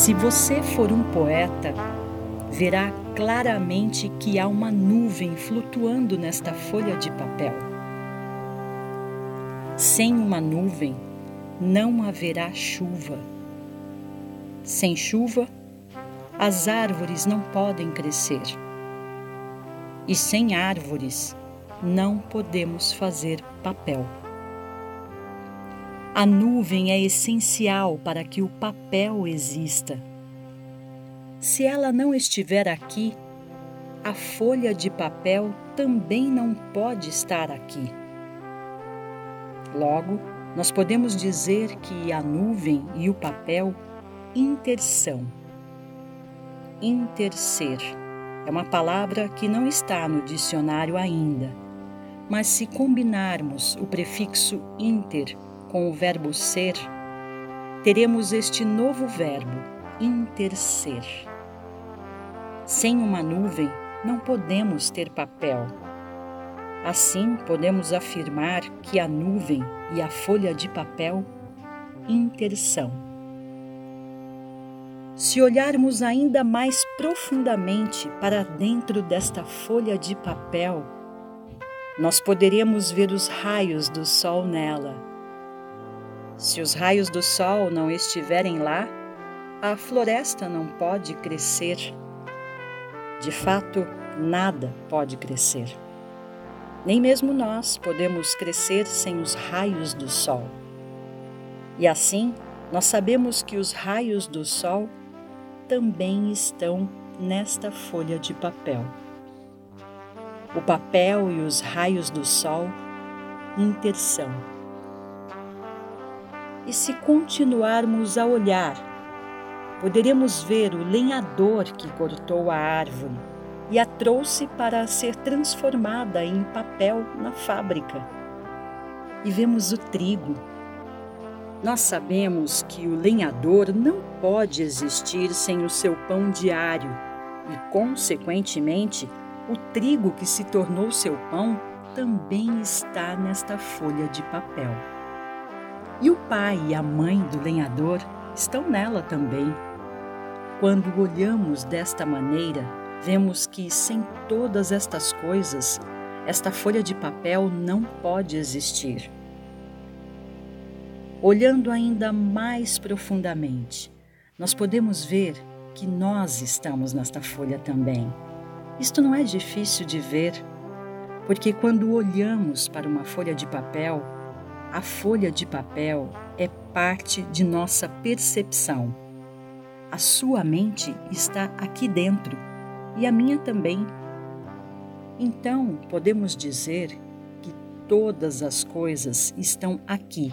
Se você for um poeta, verá claramente que há uma nuvem flutuando nesta folha de papel. Sem uma nuvem, não haverá chuva. Sem chuva, as árvores não podem crescer. E sem árvores, não podemos fazer papel. A nuvem é essencial para que o papel exista. Se ela não estiver aqui, a folha de papel também não pode estar aqui. Logo, nós podemos dizer que a nuvem e o papel intersão. Interser é uma palavra que não está no dicionário ainda, mas se combinarmos o prefixo inter com o verbo ser, teremos este novo verbo, interser. Sem uma nuvem, não podemos ter papel. Assim, podemos afirmar que a nuvem e a folha de papel intersão. Se olharmos ainda mais profundamente para dentro desta folha de papel, nós poderemos ver os raios do sol nela se os raios do sol não estiverem lá, a floresta não pode crescer. De fato, nada pode crescer. Nem mesmo nós podemos crescer sem os raios do sol. E assim, nós sabemos que os raios do sol também estão nesta folha de papel. O papel e os raios do sol intersão e se continuarmos a olhar, poderemos ver o lenhador que cortou a árvore e a trouxe para ser transformada em papel na fábrica. E vemos o trigo. Nós sabemos que o lenhador não pode existir sem o seu pão diário e, consequentemente, o trigo que se tornou seu pão também está nesta folha de papel. E o pai e a mãe do lenhador estão nela também. Quando olhamos desta maneira, vemos que sem todas estas coisas, esta folha de papel não pode existir. Olhando ainda mais profundamente, nós podemos ver que nós estamos nesta folha também. Isto não é difícil de ver, porque quando olhamos para uma folha de papel, a folha de papel é parte de nossa percepção. A sua mente está aqui dentro e a minha também. Então, podemos dizer que todas as coisas estão aqui,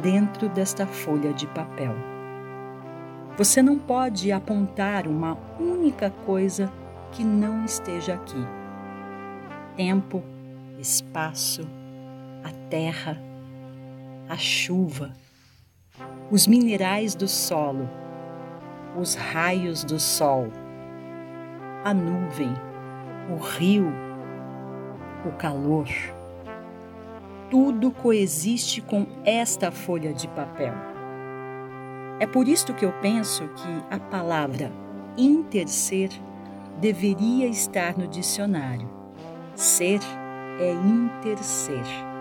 dentro desta folha de papel. Você não pode apontar uma única coisa que não esteja aqui. Tempo, espaço, a terra, a chuva, os minerais do solo, os raios do sol, a nuvem, o rio, o calor. Tudo coexiste com esta folha de papel. É por isto que eu penso que a palavra interser deveria estar no dicionário. Ser é interser.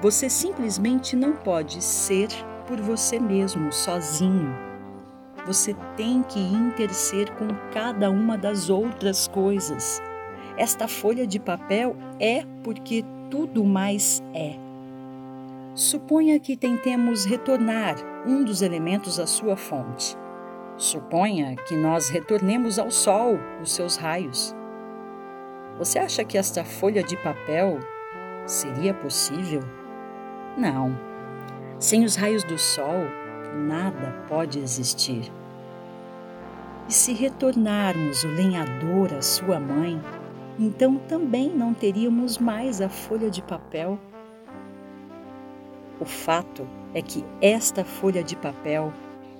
Você simplesmente não pode ser por você mesmo, sozinho. Você tem que interser com cada uma das outras coisas. Esta folha de papel é porque tudo mais é. Suponha que tentemos retornar um dos elementos à sua fonte. Suponha que nós retornemos ao Sol os seus raios. Você acha que esta folha de papel seria possível? Não. Sem os raios do sol, nada pode existir. E se retornarmos o lenhador à sua mãe, então também não teríamos mais a folha de papel. O fato é que esta folha de papel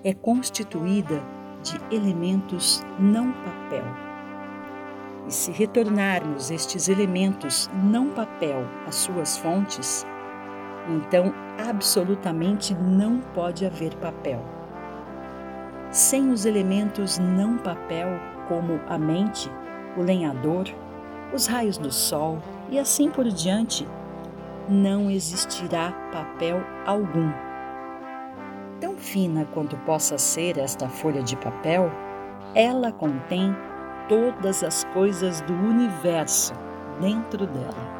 é constituída de elementos não papel. E se retornarmos estes elementos não papel às suas fontes, então absolutamente não pode haver papel. sem os elementos não papel, como a mente, o lenhador, os raios do sol e assim por diante, não existirá papel algum. Tão fina quanto possa ser esta folha de papel, ela contém todas as coisas do universo dentro dela.